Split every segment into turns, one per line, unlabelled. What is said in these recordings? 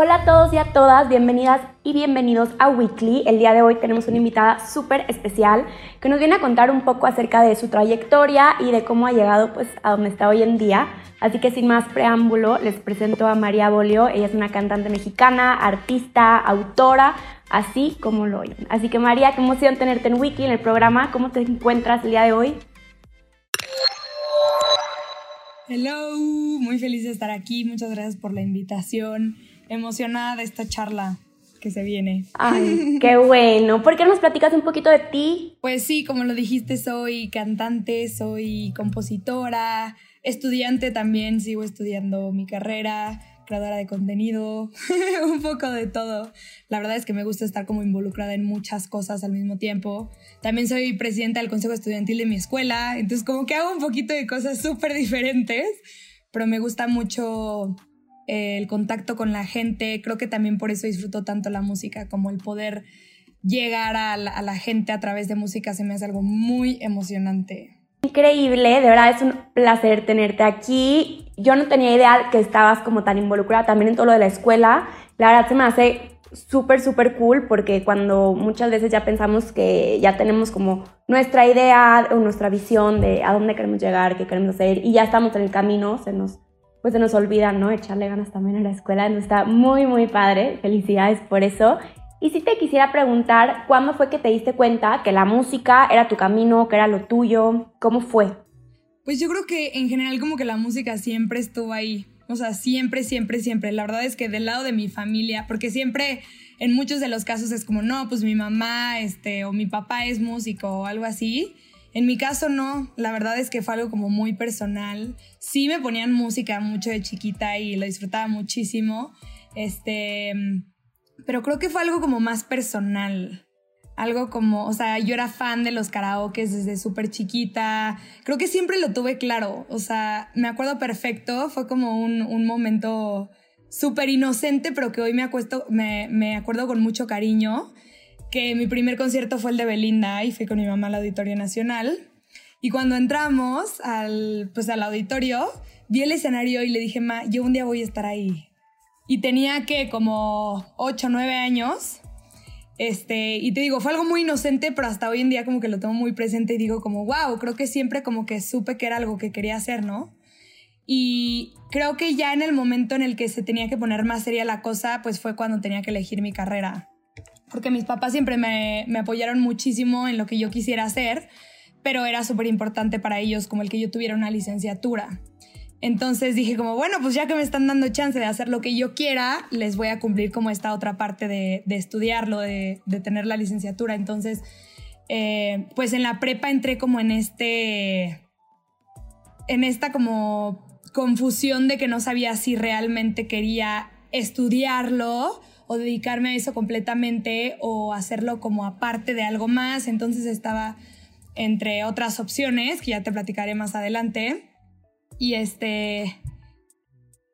Hola a todos y a todas, bienvenidas y bienvenidos a Weekly. El día de hoy tenemos una invitada súper especial que nos viene a contar un poco acerca de su trayectoria y de cómo ha llegado pues a donde está hoy en día. Así que sin más preámbulo, les presento a María Bolio. Ella es una cantante mexicana, artista, autora, así como lo oyen. Así que María, qué emoción tenerte en Weekly, en el programa. ¿Cómo te encuentras el día de hoy?
Hello, muy feliz de estar aquí. Muchas gracias por la invitación emocionada de esta charla que se viene.
Ay, qué bueno. ¿Por qué nos platicas un poquito de ti?
Pues sí, como lo dijiste, soy cantante, soy compositora, estudiante también, sigo estudiando mi carrera, creadora de contenido, un poco de todo. La verdad es que me gusta estar como involucrada en muchas cosas al mismo tiempo. También soy presidenta del consejo estudiantil de mi escuela, entonces como que hago un poquito de cosas súper diferentes, pero me gusta mucho el contacto con la gente. Creo que también por eso disfruto tanto la música, como el poder llegar a la, gente a través de música se me hace algo muy emocionante.
Increíble, de verdad es un placer tenerte aquí. Yo no tenía idea que estabas como tan involucrada también en todo lo de la escuela. La verdad se me hace súper, súper cool porque cuando muchas veces ya pensamos que ya tenemos como nuestra idea o nuestra visión de a dónde queremos llegar, qué queremos hacer y ya estamos en el camino, se nos pues se nos olvida, ¿no? Echarle ganas también en la escuela. Nos está muy, muy padre. Felicidades por eso. Y si te quisiera preguntar, ¿cuándo fue que te diste cuenta que la música era tu camino, que era lo tuyo? ¿Cómo fue?
Pues yo creo que en general como que la música siempre estuvo ahí. O sea, siempre, siempre, siempre. La verdad es que del lado de mi familia, porque siempre en muchos de los casos es como, no, pues mi mamá, este, o mi papá es músico o algo así. En mi caso no, la verdad es que fue algo como muy personal. Sí me ponían música mucho de chiquita y lo disfrutaba muchísimo. Este, pero creo que fue algo como más personal. Algo como, o sea, yo era fan de los karaokes desde súper chiquita. Creo que siempre lo tuve claro. O sea, me acuerdo perfecto. Fue como un, un momento súper inocente, pero que hoy me, acuesto, me, me acuerdo con mucho cariño que mi primer concierto fue el de Belinda y fui con mi mamá al Auditorio Nacional. Y cuando entramos al, pues al auditorio, vi el escenario y le dije, ma, yo un día voy a estar ahí. Y tenía que como 8 o 9 años. Este, y te digo, fue algo muy inocente, pero hasta hoy en día como que lo tengo muy presente y digo como, wow, creo que siempre como que supe que era algo que quería hacer, ¿no? Y creo que ya en el momento en el que se tenía que poner más seria la cosa, pues fue cuando tenía que elegir mi carrera porque mis papás siempre me, apoyaron muchísimo en lo que yo quisiera hacer, pero era súper importante para ellos como el que yo tuviera una licenciatura. Entonces dije como, bueno, pues ya que me están dando chance de hacer lo que yo quiera, les voy a cumplir como esta otra parte de, estudiarlo, de, tener la licenciatura. Entonces, eh, pues en la prepa entré como en este, en esta como confusión de que no sabía si realmente quería estudiarlo o dedicarme a eso completamente o hacerlo como aparte de algo más. Entonces estaba entre otras opciones que ya te platicaré más adelante. Y este...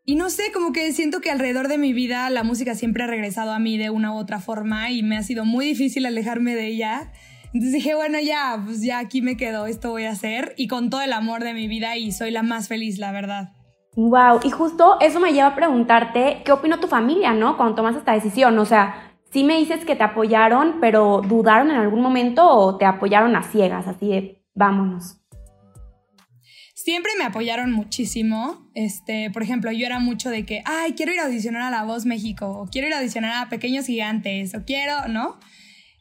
Y no sé, como que siento que alrededor de mi vida la música siempre ha regresado a mí de una u otra forma y me ha sido muy difícil alejarme de ella. Entonces dije, bueno, ya, pues ya aquí me quedo, esto voy a hacer y con todo el amor de mi vida y soy la más feliz, la verdad.
Wow, y justo eso me lleva a preguntarte, ¿qué opinó tu familia, no? Cuando tomas esta decisión, o sea, sí me dices que te apoyaron, pero ¿dudaron en algún momento o te apoyaron a ciegas, así de, vámonos?
Siempre me apoyaron muchísimo. Este, por ejemplo, yo era mucho de que, ay, quiero ir a audicionar a La Voz México, o quiero ir a audicionar a Pequeños Gigantes, o quiero, ¿no?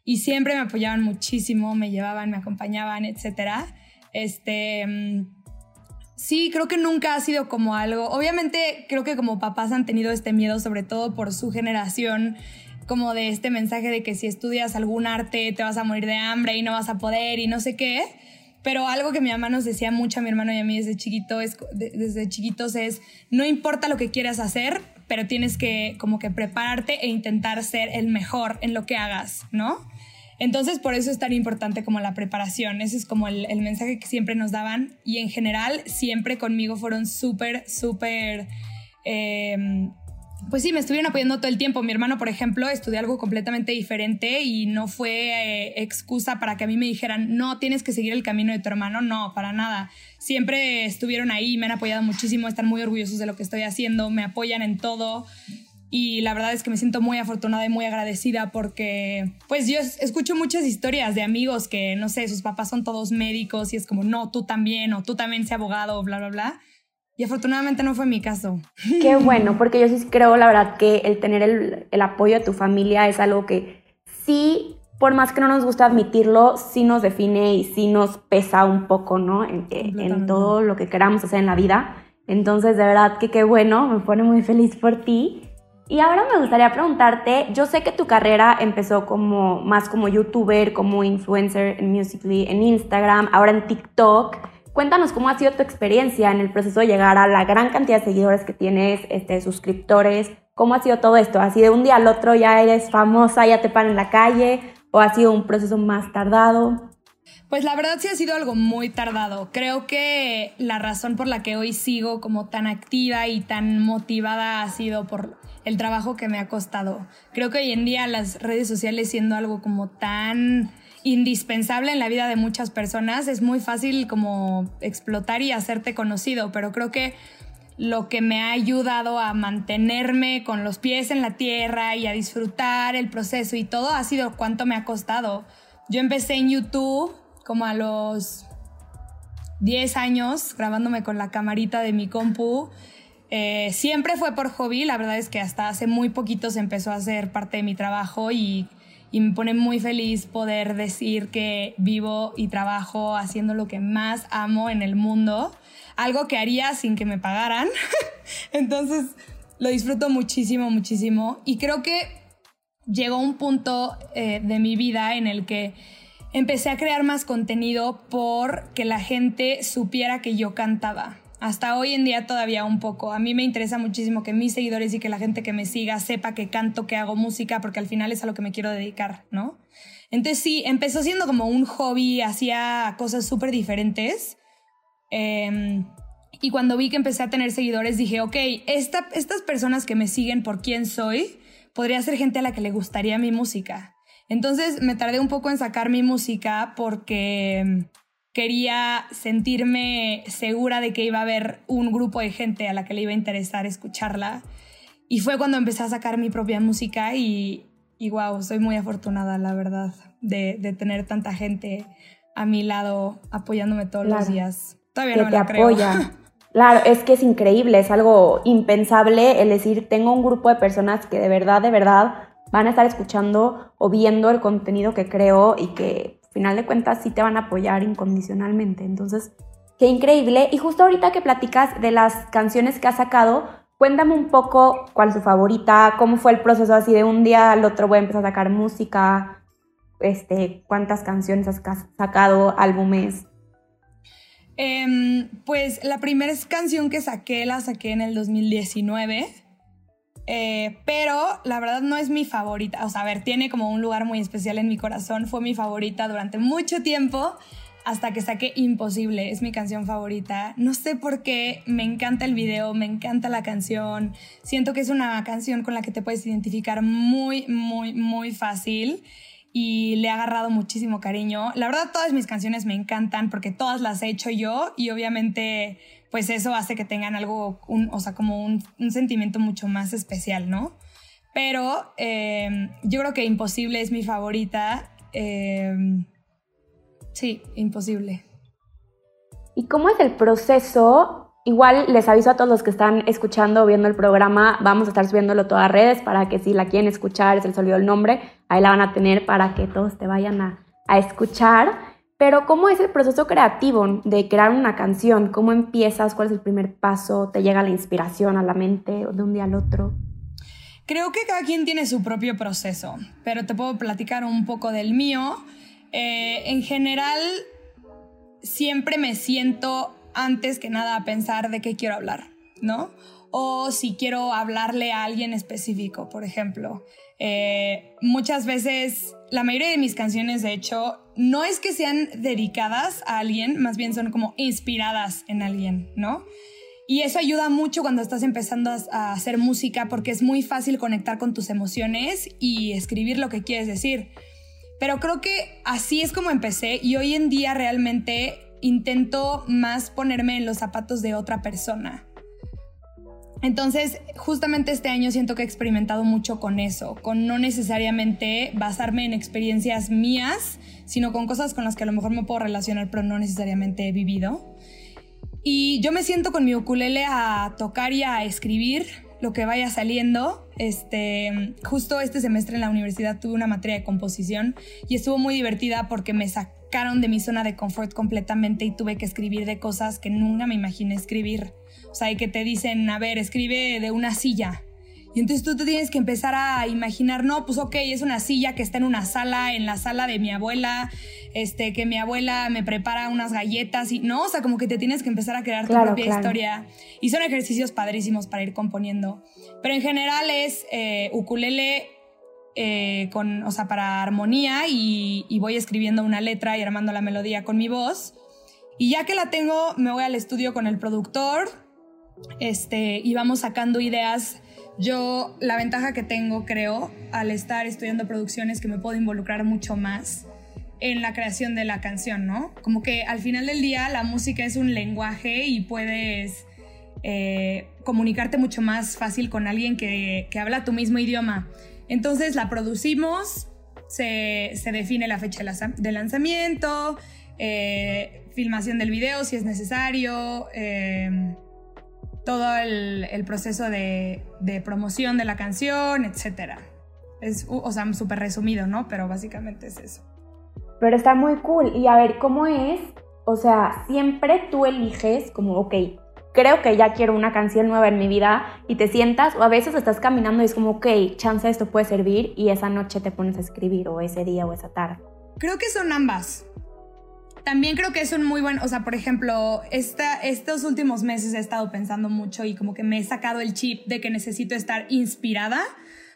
Y siempre me apoyaban muchísimo, me llevaban, me acompañaban, etcétera. Este, mm, Sí, creo que nunca ha sido como algo. Obviamente, creo que como papás han tenido este miedo, sobre todo por su generación, como de este mensaje de que si estudias algún arte te vas a morir de hambre y no vas a poder y no sé qué. Pero algo que mi mamá nos decía mucho a mi hermano y a mí desde chiquito es, desde chiquitos es no importa lo que quieras hacer, pero tienes que como que prepararte e intentar ser el mejor en lo que hagas, ¿no? Entonces, por eso es tan importante como la preparación. Ese es como el, mensaje que siempre nos daban. Y en general, siempre conmigo fueron súper, súper... Eh, pues sí, me estuvieron apoyando todo el tiempo. Mi hermano, por ejemplo, estudió algo completamente diferente y no fue eh, excusa para que a mí me dijeran, no, tienes que seguir el camino de tu hermano. No, para nada. Siempre estuvieron ahí, me han apoyado muchísimo, están muy orgullosos de lo que estoy haciendo, me apoyan en todo. Y la verdad es que me siento muy afortunada y muy agradecida porque pues yo escucho muchas historias de amigos que no sé, sus papás son todos médicos y es como, no, tú también o tú también sé abogado, bla, bla, bla. Y afortunadamente no fue mi caso.
Qué bueno, porque yo sí creo, la verdad, que el tener el, el apoyo de tu familia es algo que sí, por más que no nos guste admitirlo, sí nos define y sí nos pesa un poco, ¿no? En, en todo lo que queramos hacer en la vida. Entonces, de verdad que qué bueno, me pone muy feliz por ti. Y ahora me gustaría preguntarte, yo sé que tu carrera empezó como más como youtuber, como influencer en Musical.ly, en Instagram, ahora en TikTok. Cuéntanos cómo ha sido tu experiencia en el proceso de llegar a la gran cantidad de seguidores que tienes, este, suscriptores. ¿Cómo ha sido todo esto? ¿Ha sido de un día al otro ya eres famosa, ya te paran en la calle? ¿O ha sido un proceso más tardado?
Pues la verdad sí ha sido algo muy tardado. Creo que la razón por la que hoy sigo como tan activa y tan motivada ha sido por el trabajo que me ha costado. Creo que hoy en día las redes sociales siendo algo como tan indispensable en la vida de muchas personas, es muy fácil como explotar y hacerte conocido, pero creo que lo que me ha ayudado a mantenerme con los pies en la tierra y a disfrutar el proceso y todo ha sido cuánto me ha costado. Yo empecé en YouTube como a los 10 años grabándome con la camarita de mi compu eh, siempre fue por hobby, la verdad es que hasta hace muy poquito se empezó a hacer parte de mi trabajo y, me pone muy feliz poder decir que vivo y trabajo haciendo lo que más amo en el mundo, algo que haría sin que me pagaran. Entonces lo disfruto muchísimo, muchísimo y creo que llegó un punto eh, de mi vida en el que empecé a crear más contenido porque la gente supiera que yo cantaba hasta hoy en día todavía un poco. A mí me interesa muchísimo que mis seguidores y que la gente que me siga sepa que canto, que hago música, porque al final es a lo que me quiero dedicar, ¿no? Entonces sí, empezó siendo como un hobby, hacía cosas súper diferentes. Em, y cuando vi que empecé a tener seguidores, dije, ok, esta, estas personas que me siguen por quién soy, podría ser gente a la que le gustaría mi música. Entonces me tardé un poco en sacar mi música porque quería sentirme segura de que iba a haber un grupo de gente a la que le iba a interesar escucharla. Y fue cuando empecé a sacar mi propia música y, y wow, soy muy afortunada, la verdad, de, de, tener tanta gente a mi lado apoyándome todos los días. Todavía no me te apoya.
Claro, es que es increíble, es algo impensable el decir, tengo un grupo de personas que de verdad, de verdad van a estar escuchando o viendo el contenido que creo y que final de cuentas sí te van a apoyar incondicionalmente. Entonces, qué increíble. Y justo ahorita que platicas de las canciones que has sacado, cuéntame un poco cuál es tu favorita, cómo fue el proceso así de un día al otro voy a empezar a sacar música, este, cuántas canciones has sacado, álbumes.
Em, pues la primera canción que saqué la saqué en el 2019 eh, pero la verdad no es mi favorita. O sea, a ver, tiene como un lugar muy especial en mi corazón. Fue mi favorita durante mucho tiempo hasta que saqué Imposible. Es mi canción favorita. No sé por qué, me encanta el video, me encanta la canción. Siento que es una canción con la que te puedes identificar muy, muy, muy fácil y le he agarrado muchísimo cariño. La verdad, todas mis canciones me encantan porque todas las he hecho yo y obviamente pues eso hace que tengan algo, o sea, como un, sentimiento mucho más especial, ¿no? Pero em, yo creo que Imposible es mi favorita. Em, sí, Imposible.
¿Y cómo es el proceso? Igual les aviso a todos los que están escuchando o viendo el programa, vamos a estar subiéndolo todas redes para que si la quieren escuchar, se les olvidó el nombre, ahí la van a tener para que todos te vayan a escuchar. Pero ¿cómo es el proceso creativo de crear una canción? ¿Cómo empiezas? ¿Cuál es el primer paso? ¿Te llega la inspiración a la mente de un día al otro?
Creo que cada quien tiene su propio proceso, pero te puedo platicar un poco del mío. Eh, en general, siempre me siento antes que nada a pensar de qué quiero hablar, ¿no? O si quiero hablarle a alguien específico, por ejemplo. Eh, muchas veces, la mayoría de mis canciones, de hecho, no es que sean dedicadas a alguien, más bien son como inspiradas en alguien, ¿no? Y eso ayuda mucho cuando estás empezando a hacer música porque es muy fácil conectar con tus emociones y escribir lo que quieres decir. Pero creo que así es como empecé y hoy en día realmente intento más ponerme en los zapatos de otra persona. Entonces, justamente este año siento que he experimentado mucho con eso, con no necesariamente basarme en experiencias mías, sino con cosas con las que a lo mejor me puedo relacionar, pero no necesariamente he vivido. Y yo me siento con mi ukulele a tocar y a escribir lo que vaya saliendo. Este, justo este semestre en la universidad tuve una materia de composición y estuvo muy divertida porque me sacaron de mi zona de confort completamente y tuve que escribir de cosas que nunca me imaginé escribir. O sea, y que te dicen, a ver, escribe de una silla. Y entonces tú te tienes que empezar a imaginar, no, pues ok, es una silla que está en una sala, en la sala de mi abuela, este, que mi abuela me prepara unas galletas y, no, o sea, como que te tienes que empezar a crear tu propia historia. Y son ejercicios padrísimos para ir componiendo. Pero en general es eh, ukulele eh, con, o sea, para armonía y, y voy escribiendo una letra y armando la melodía con mi voz. Y ya que la tengo, me voy al estudio con el productor, este, y vamos sacando ideas. Yo, la ventaja que tengo, creo, al estar estudiando producciones, que me puedo involucrar mucho más en la creación de la canción, ¿no? Como que al final del día la música es un lenguaje y puedes eh, comunicarte mucho más fácil con alguien que, habla tu mismo idioma. Entonces la producimos, se, define la fecha de lanzamiento, eh, filmación del video si es necesario. Eh, todo el, proceso de, promoción de la canción, etc. Es, o sea, súper resumido, ¿no? Pero básicamente es eso.
Pero está muy cool. Y a ver, ¿cómo es? O sea, siempre tú eliges como, ok, creo que ya quiero una canción nueva en mi vida y te sientas o a veces estás caminando y es como, ok, chance esto puede servir y esa noche te pones a escribir o ese día o esa tarde.
Creo que son ambas. También creo que es un muy buen, o sea, por ejemplo, esta, estos últimos meses he estado pensando mucho y como que me he sacado el chip de que necesito estar inspirada,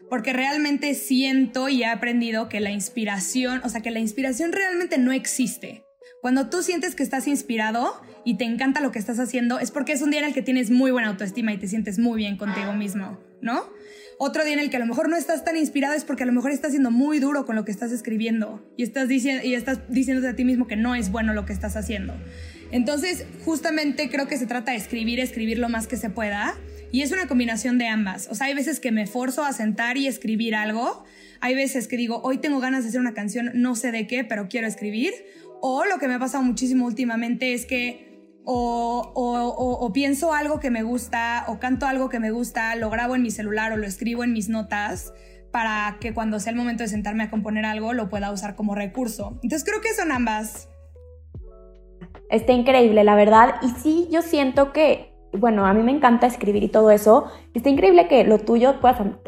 porque realmente siento y he aprendido que la inspiración, o sea, que la inspiración realmente no existe. Cuando tú sientes que estás inspirado y te encanta lo que estás haciendo, es porque es un día en el que tienes muy buena autoestima y te sientes muy bien contigo mismo, ¿no? Otro día en el que a lo mejor no estás tan inspirado es porque a lo mejor estás siendo muy duro con lo que estás escribiendo y estás, diciendo, y estás diciéndote a ti mismo que no es bueno lo que estás haciendo. Entonces, justamente creo que se trata de escribir, escribir lo más que se pueda. Y es una combinación de ambas. O sea, hay veces que me forzo a sentar y escribir algo. Hay veces que digo, hoy tengo ganas de hacer una canción, no sé de qué, pero quiero escribir. O lo que me ha pasado muchísimo últimamente es que o, pienso algo que me gusta, o canto algo que me gusta, lo grabo en mi celular o lo escribo en mis notas para que cuando sea el momento de sentarme a componer algo lo pueda usar como recurso. Entonces creo que son ambas.
Está increíble, la verdad. Y sí, yo siento que bueno, a mí me encanta escribir y todo eso. Está increíble que lo tuyo pueda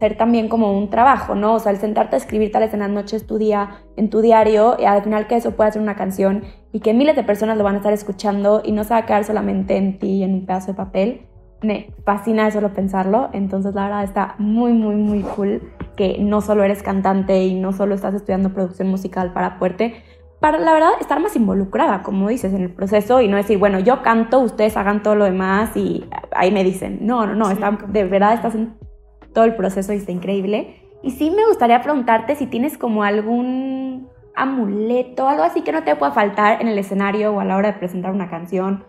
ser también como un trabajo, ¿no? O sea, el sentarte a escribir tal vez en las noches tu día, en tu diario, y al final que eso pueda ser una canción y que miles de personas lo van a estar escuchando y no se va a quedar solamente en ti, en un pedazo de papel. Me fascina solo pensarlo. Entonces, la verdad está muy, muy, muy cool que no solo eres cantante y no solo estás estudiando producción musical para fuerte para, la verdad, estar más involucrada, como dices, en el proceso y no decir, bueno, yo canto, ustedes hagan todo lo demás y ahí me dicen, no, no, no, de verdad estás en todo el proceso y está increíble. Y sí me gustaría preguntarte si tienes como algún amuleto, algo así que no te pueda faltar en el escenario o a la hora de presentar una canción,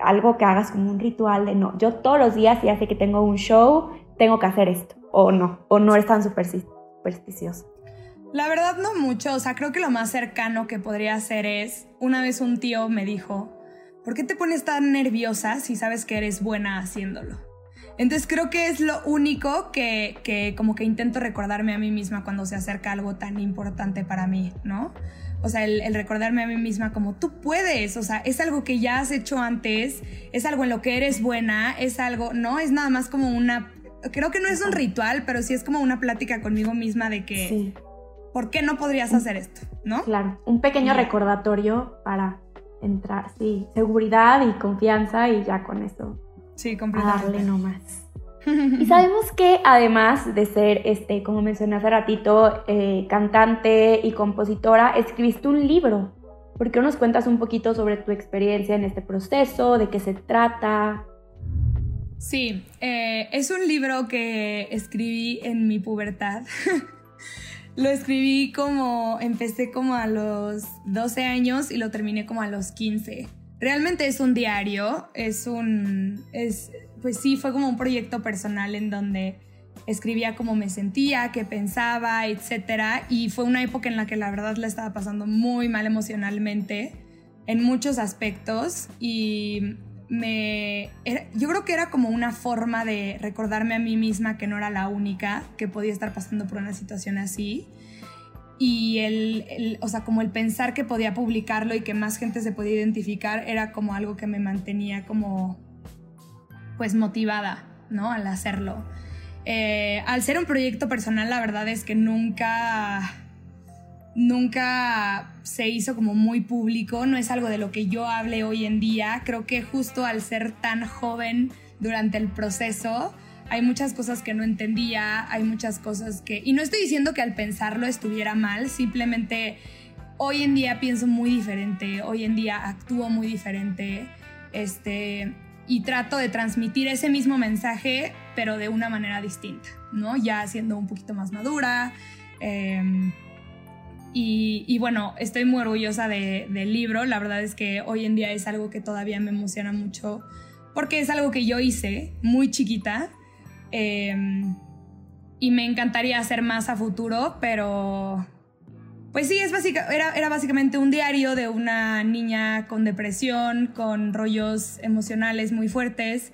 algo que hagas como un ritual de no, yo todos los días ya sé que tengo un show, tengo que hacer esto, o no, o no eres tan supersticioso.
La verdad no mucho, o sea, creo que lo más cercano que podría hacer es, una vez un tío me dijo, ¿por qué te pones tan nerviosa si sabes que eres buena haciéndolo? Entonces creo que es lo único que, que como que intento recordarme a mí misma cuando se acerca algo tan importante para mí, ¿no? O sea, el, el, recordarme a mí misma como tú puedes, o sea, es algo que ya has hecho antes, es algo en lo que eres buena, es algo, no, es nada más como una, creo que no es un ritual, pero sí es como una plática conmigo misma de que, sí. ¿por qué no podrías hacer esto? ¿No?
Claro, un pequeño recordatorio para entrar, sí, seguridad y confianza y ya con eso.
Sí, completamente.
darle nomás. y sabemos que además de ser, este, como mencioné hace ratito, eh, cantante y compositora, escribiste un libro. ¿Por qué nos cuentas un poquito sobre tu experiencia en este proceso? ¿De qué se trata?
Sí, eh, es un libro que escribí en mi pubertad. Lo escribí como, empecé como a los 12 años y lo terminé como a los 15. Realmente es un diario, es un, es, pues sí, fue como un proyecto personal en donde escribía cómo me sentía, qué pensaba, etc. Y fue una época en la que la verdad la estaba pasando muy mal emocionalmente en muchos aspectos y me yo creo que era como una forma de recordarme a mí misma que no era la única que podía estar pasando por una situación así y el, o sea, como el pensar que podía publicarlo y que más gente se podía identificar era como algo que me mantenía como pues motivada, ¿no? Al hacerlo. Eh, al ser un proyecto personal, la verdad es que nunca, nunca se hizo como muy público, no es algo de lo que yo hable hoy en día. Creo que justo al ser tan joven durante el proceso, hay muchas cosas que no entendía, hay muchas cosas que... Y no estoy diciendo que al pensarlo estuviera mal, simplemente hoy en día pienso muy diferente, hoy en día actúo muy diferente, este, y trato de transmitir ese mismo mensaje, pero de una manera distinta, ¿no? Ya siendo un poquito más madura. Em, y, bueno, estoy muy orgullosa del libro. La verdad es que hoy en día es algo que todavía me emociona mucho porque es algo que yo hice muy chiquita Em, y me encantaría hacer más a futuro, pero pues sí, es era, era básicamente un diario de una niña con depresión, con rollos emocionales muy fuertes,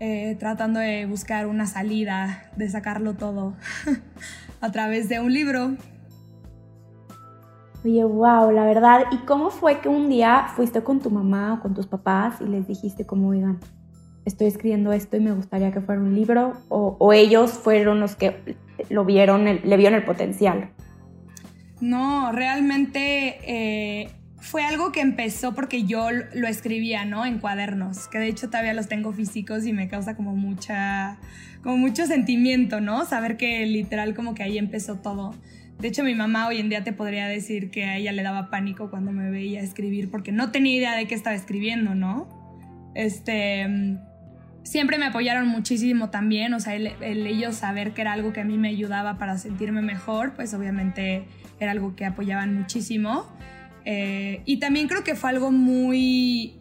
eh, tratando de buscar una salida, de sacarlo todo a través de un libro.
Oye, wow, la verdad. ¿Y cómo fue que un día fuiste con tu mamá o con tus papás y les dijiste cómo iban? Estoy escribiendo esto y me gustaría que fuera un libro, o, ellos fueron los que lo vieron, le vieron el potencial?
No, realmente eh, fue algo que empezó porque yo lo escribía, ¿no? En cuadernos, que de hecho todavía los tengo físicos y me causa como mucha, como mucho sentimiento, ¿no? Saber que literal como que ahí empezó todo. De hecho, mi mamá hoy en día te podría decir que a ella le daba pánico cuando me veía escribir porque no tenía idea de qué estaba escribiendo, ¿no? Este, siempre me apoyaron muchísimo también, o sea, el, ellos saber que era algo que a mí me ayudaba para sentirme mejor, pues obviamente era algo que apoyaban muchísimo. Eh, y también creo que fue algo muy,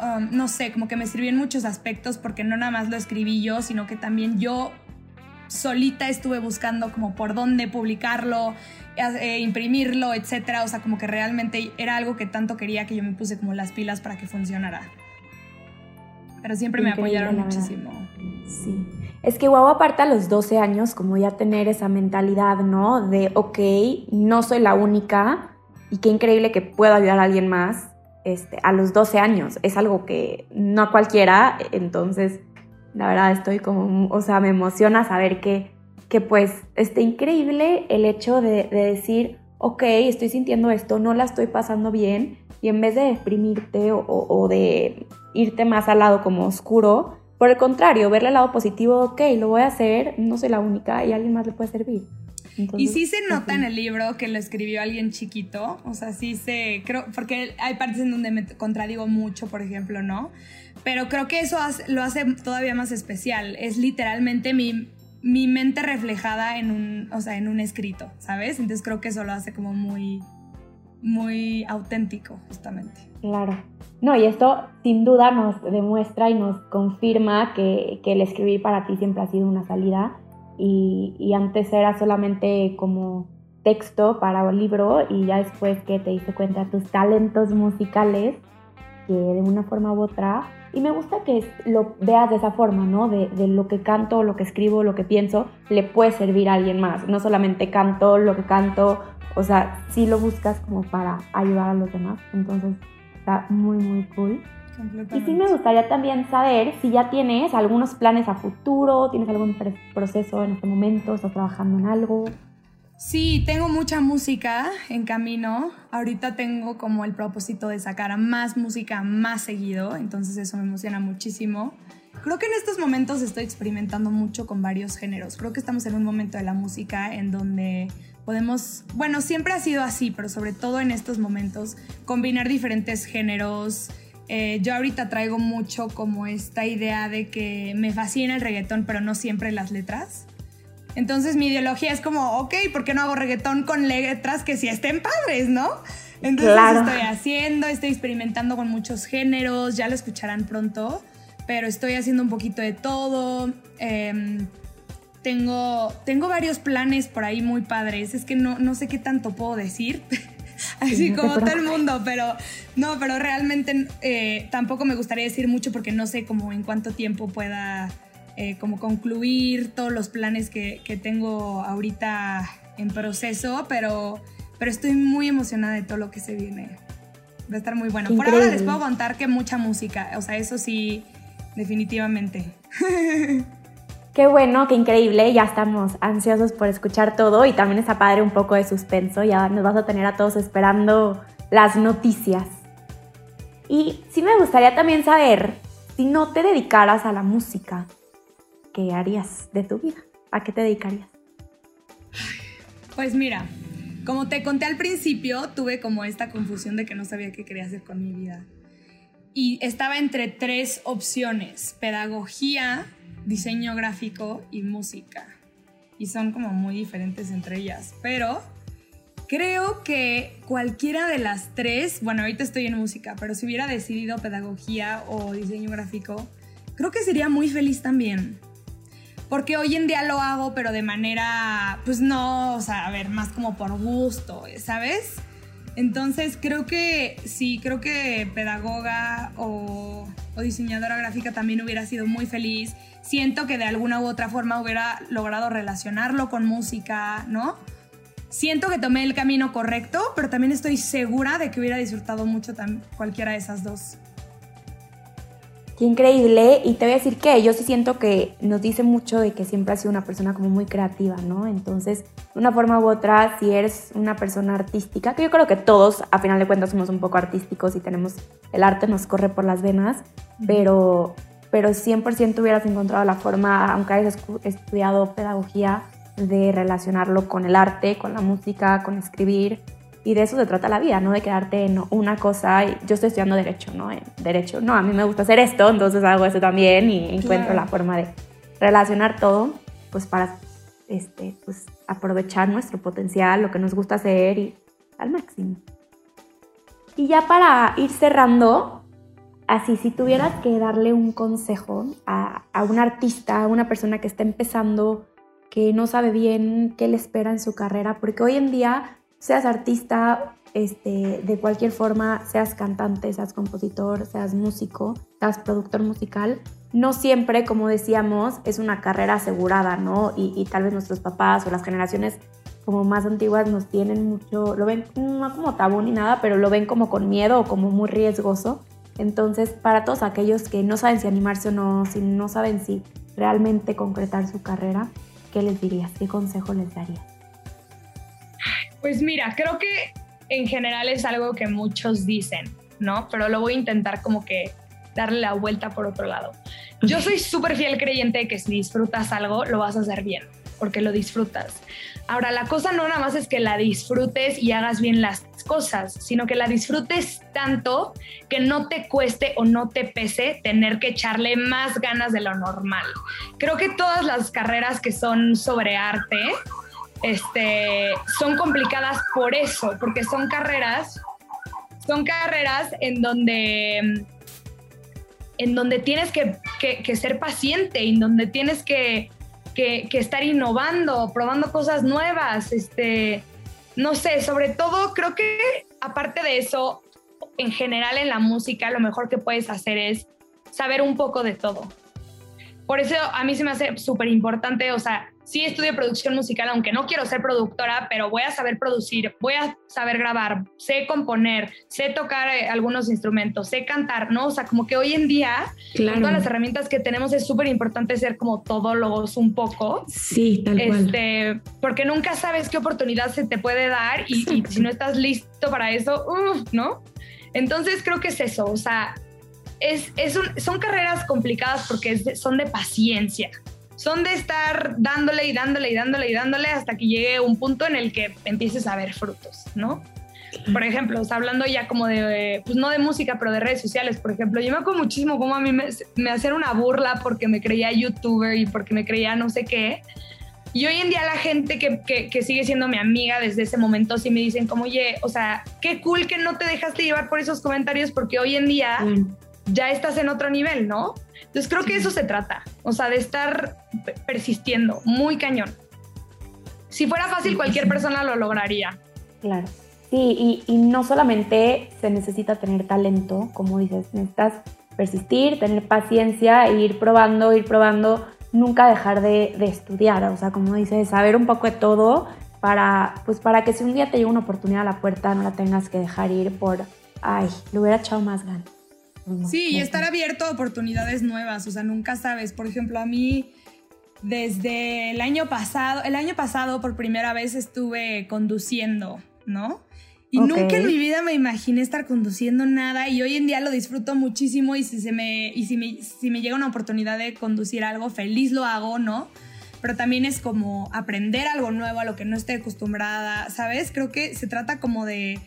um, no sé, como que me sirvió en muchos aspectos porque no nada más lo escribí yo, sino que también yo solita estuve buscando como por dónde publicarlo, eh, imprimirlo, etcétera. O sea, como que realmente era algo que tanto quería que yo me puse como las pilas para que funcionara pero siempre me apoyaron muchísimo.
Sí. Es que guau, aparte a los 12 años, como ya tener esa mentalidad, ¿no? De, ok, no soy la única y qué increíble que puedo ayudar a alguien más este, a los 12 años. Es algo que no a cualquiera, entonces, la verdad estoy como, o sea, me emociona saber que, que pues, esté increíble el hecho de, de decir, ok, estoy sintiendo esto, no la estoy pasando bien, y en vez de deprimirte o, de irte más al lado como oscuro, por el contrario, verle el lado positivo, ok, lo voy a hacer, no soy la única y a alguien más le puede servir.
y sí se nota en el libro que lo escribió alguien chiquito, o sea, sí se, creo, porque hay partes en donde me contradigo mucho, por ejemplo, ¿no? Pero creo que eso lo hace todavía más especial, es literalmente mi, mi mente reflejada en un, o sea, en un escrito, ¿sabes? Entonces creo que eso lo hace como muy, muy auténtico, justamente.
Claro. No, y esto sin duda nos demuestra y nos confirma que, el escribir para ti siempre ha sido una salida y, antes era solamente como texto para un libro y ya después que te diste cuenta de tus talentos musicales, que de una forma u otra, y me gusta que lo veas de esa forma, ¿no? De, lo que canto, lo que escribo, lo que pienso, le puede servir a alguien más. No solamente canto lo que canto o sea, sí lo buscas como para ayudar a los demás. Entonces, está muy, muy cool. Y sí me gustaría también saber si ya tienes algunos planes a futuro, tienes algún proceso en este momento, estás trabajando en algo.
Sí, tengo mucha música en camino. Ahorita tengo como el propósito de sacar más música más seguido, entonces eso me emociona muchísimo. Creo que en estos momentos estoy experimentando mucho con varios géneros. Creo que estamos en un momento de la música en donde podemos, bueno, siempre ha sido así, pero sobre todo en estos momentos, combinar diferentes géneros. Eh, yo ahorita traigo mucho como esta idea de que me fascina el reggaetón, pero no siempre las letras. Entonces mi ideología es como, ok, ¿por qué no hago reggaetón con letras que sí estén padres, no? Entonces estoy haciendo, estoy experimentando con muchos géneros, ya lo escucharán pronto, pero estoy haciendo un poquito de todo. Em, tengo, tengo varios planes por ahí muy padres. Es que no, no sé qué tanto puedo decir. Así como todo el mundo, pero no, pero realmente eh, tampoco me gustaría decir mucho porque no sé cómo en cuánto tiempo pueda eh, como concluir todos los planes que, que, tengo ahorita en proceso, pero, pero estoy muy emocionada de todo lo que se viene. Va a estar muy bueno. Por ahora les puedo contar que mucha música, o sea, eso sí, definitivamente.
Qué bueno, qué increíble. Ya estamos ansiosos por escuchar todo y también está padre un poco de suspenso. Ya nos vas a tener a todos esperando las noticias. Y sí me gustaría también saber, si no te dedicaras a la música, ¿qué harías de tu vida? ¿A qué te dedicarías?
Pues mira, como te conté al principio, tuve como esta confusión de que no sabía qué quería hacer con mi vida. Y estaba entre tres opciones, pedagogía, diseño gráfico y música. Y son como muy diferentes entre ellas. Pero creo que cualquiera de las tres, bueno, ahorita estoy en música, pero si hubiera decidido pedagogía o diseño gráfico, creo que sería muy feliz también. Porque hoy en día lo hago, pero de manera, pues no, o sea, a ver, más como por gusto, ¿sabes? Entonces creo que sí, creo que pedagoga o, o, diseñadora gráfica también hubiera sido muy feliz. Siento que de alguna u otra forma hubiera logrado relacionarlo con música, ¿no? Siento que tomé el camino correcto, pero también estoy segura de que hubiera disfrutado mucho cualquiera de esas dos.
Qué increíble. Y te voy a decir que yo sí siento que nos dice mucho de que siempre has sido una persona como muy creativa, ¿no? Entonces, de una forma u otra, si eres una persona artística, que yo creo que todos, a final de cuentas, somos un poco artísticos y tenemos el arte nos corre por las venas, pero, pero 100% hubieras encontrado la forma, aunque hayas estudiado pedagogía, de relacionarlo con el arte, con la música, con escribir y de eso se trata la vida, no de quedarte en una cosa. Yo estoy estudiando derecho, ¿no? En derecho, no, a mí me gusta hacer esto, entonces hago eso también y encuentro la forma de relacionar todo, pues para este, pues, aprovechar nuestro potencial, lo que nos gusta hacer y al máximo. Y ya para ir cerrando, así, si tuvieras que darle un consejo a, a un artista, a una persona que está empezando, que no sabe bien qué le espera en su carrera, porque hoy en día seas artista este, de cualquier forma, seas cantante, seas compositor, seas músico, seas productor musical, no siempre, como decíamos, es una carrera asegurada, ¿no? Y, tal vez nuestros papás o las generaciones como más antiguas nos tienen mucho, lo ven no como tabú ni nada, pero lo ven como con miedo o como muy riesgoso. Entonces, para todos aquellos que no saben si animarse o no, si no saben si realmente concretar su carrera, ¿qué les dirías? ¿Qué consejo les darías?
Pues mira, creo que en general es algo que muchos dicen, ¿no? Pero lo voy a intentar como que darle la vuelta por otro lado. Yo soy súper fiel creyente de que si disfrutas algo, lo vas a hacer bien, porque lo disfrutas. Ahora, la cosa no nada más es que la disfrutes y hagas bien las cosas, sino que la disfrutes tanto que no te cueste o no te pese tener que echarle más ganas de lo normal. Creo que todas las carreras que son sobre arte, este, son complicadas por eso, porque son carreras, son carreras en donde, en donde tienes que, ser paciente, en donde tienes que, estar innovando, probando cosas nuevas, este, no sé, sobre todo creo que aparte de eso, en general en la música lo mejor que puedes hacer es saber un poco de todo. Por eso a mí se me hace súper importante, o sea, sí estudio producción musical, aunque no quiero ser productora, pero voy a saber producir, voy a saber grabar, sé componer, sé tocar eh, algunos instrumentos, sé cantar, ¿no? O sea, como que hoy en día, con todas las herramientas que tenemos, es súper importante ser como todólogos un poco.
Sí, tal
este, Porque nunca sabes qué oportunidad se te puede dar y, si no estás listo para eso, ¿no? Entonces creo que es eso, o sea, es, es son carreras complicadas porque son de paciencia son de estar dándole y dándole y dándole y dándole hasta que llegue un punto en el que empieces a ver frutos, ¿no? Por ejemplo, hablando ya como de, pues no de música, pero de redes sociales, por ejemplo, yo me acuerdo muchísimo cómo a mí me, me hacían una burla porque me creía youtuber y porque me creía no sé qué. Y hoy en día la gente que, que, sigue siendo mi amiga desde ese momento sí me dicen como, oye, o sea, qué cool que no te dejaste llevar por esos comentarios porque hoy en día ya estás en otro nivel, ¿no? Entonces creo que eso se trata, o sea, de estar persistiendo, muy cañón. Si fuera fácil, cualquier persona lo lograría.
Claro. Sí, y, y no solamente se necesita tener talento, como dices, necesitas persistir, tener paciencia e ir probando, ir probando nunca dejar de, estudiar, o sea, como dices, saber un poco de todo para, pues para que si un día te llega una oportunidad a la puerta no la tengas que dejar ir por, ay, le hubiera echado más ganas.
Sí, y estar abierto a oportunidades nuevas, o sea, nunca sabes, por ejemplo, a mí desde el año pasado, el año pasado por primera vez estuve conduciendo, ¿no? Y nunca en mi vida me imaginé estar conduciendo nada y hoy en día lo disfruto muchísimo y si, se me, y si, me, si me llega una oportunidad de conducir algo, feliz lo hago, ¿no? Pero también es como aprender algo nuevo a lo que no esté acostumbrada, ¿sabes? Creo que se trata como de,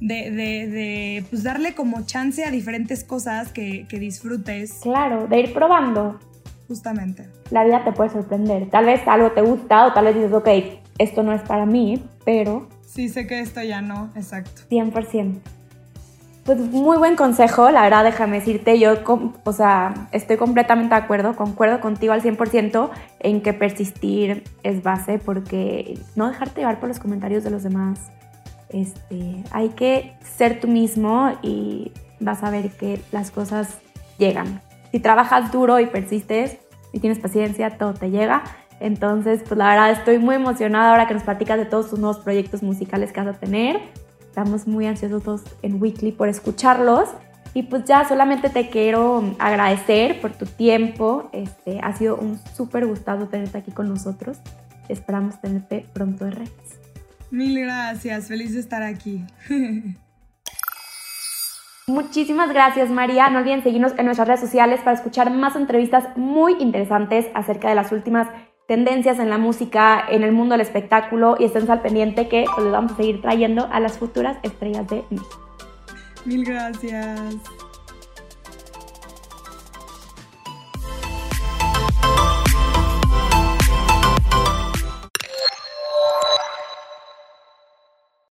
de, de, pues darle como chance a diferentes cosas que, que disfrutes.
Claro, de ir probando.
Justamente.
La vida te puede sorprender. Tal vez algo te gusta o tal vez dices, ok, esto no es para mí, pero
Sí, sé que esto ya no, exacto.
100%. Pues muy buen consejo, la verdad, déjame decirte, yo, o sea, estoy completamente de acuerdo, concuerdo contigo al 100% en que persistir es base, porque no dejarte llevar por los comentarios de los demás. Este, hay que ser tú mismo y vas a ver que las cosas llegan. Si trabajas duro y persistes y tienes paciencia, todo te llega. Entonces, pues la verdad estoy muy emocionada ahora que nos platicas de todos tus nuevos proyectos musicales que vas a tener. Estamos muy ansiosos todos en Weekly por escucharlos. Y pues ya solamente te quiero agradecer por tu tiempo. Este, ha sido un súper gustado tenerte aquí con nosotros. Esperamos tenerte pronto de redes.
Mil gracias, feliz de estar aquí.
Muchísimas gracias María. No olviden seguirnos en nuestras redes sociales para escuchar más entrevistas muy interesantes acerca de las últimas tendencias en la música, en el mundo del espectáculo y estén al pendiente que pues, les vamos a seguir trayendo a las futuras estrellas de México.
Mil gracias.